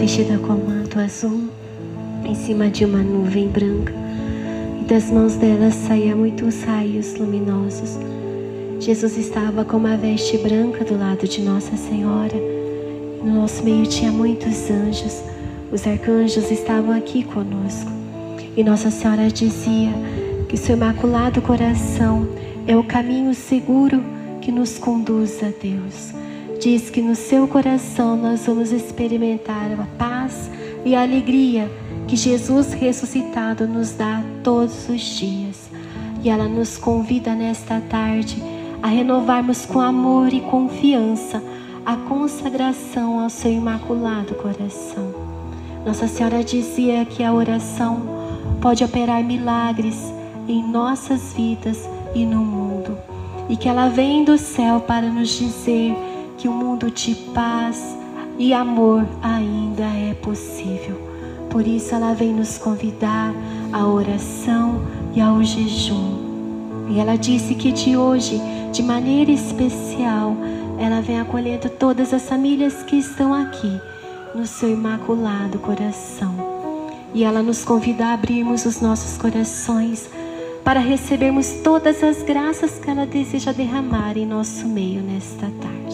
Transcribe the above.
vestida com manto azul, em cima de uma nuvem branca, e das mãos dela saíam muitos raios luminosos. Jesus estava com uma veste branca do lado de Nossa Senhora. No nosso meio tinha muitos anjos. Os arcanjos estavam aqui conosco. E Nossa Senhora dizia que seu imaculado coração é o caminho seguro que nos conduz a Deus diz que no seu coração nós vamos experimentar a paz e a alegria que Jesus ressuscitado nos dá todos os dias. E ela nos convida nesta tarde a renovarmos com amor e confiança a consagração ao seu imaculado coração. Nossa Senhora dizia que a oração pode operar milagres em nossas vidas e no mundo, e que ela vem do céu para nos dizer que um mundo de paz e amor ainda é possível. Por isso ela vem nos convidar à oração e ao jejum. E ela disse que de hoje, de maneira especial, ela vem acolhendo todas as famílias que estão aqui no seu imaculado coração. E ela nos convida a abrirmos os nossos corações para recebermos todas as graças que ela deseja derramar em nosso meio nesta tarde.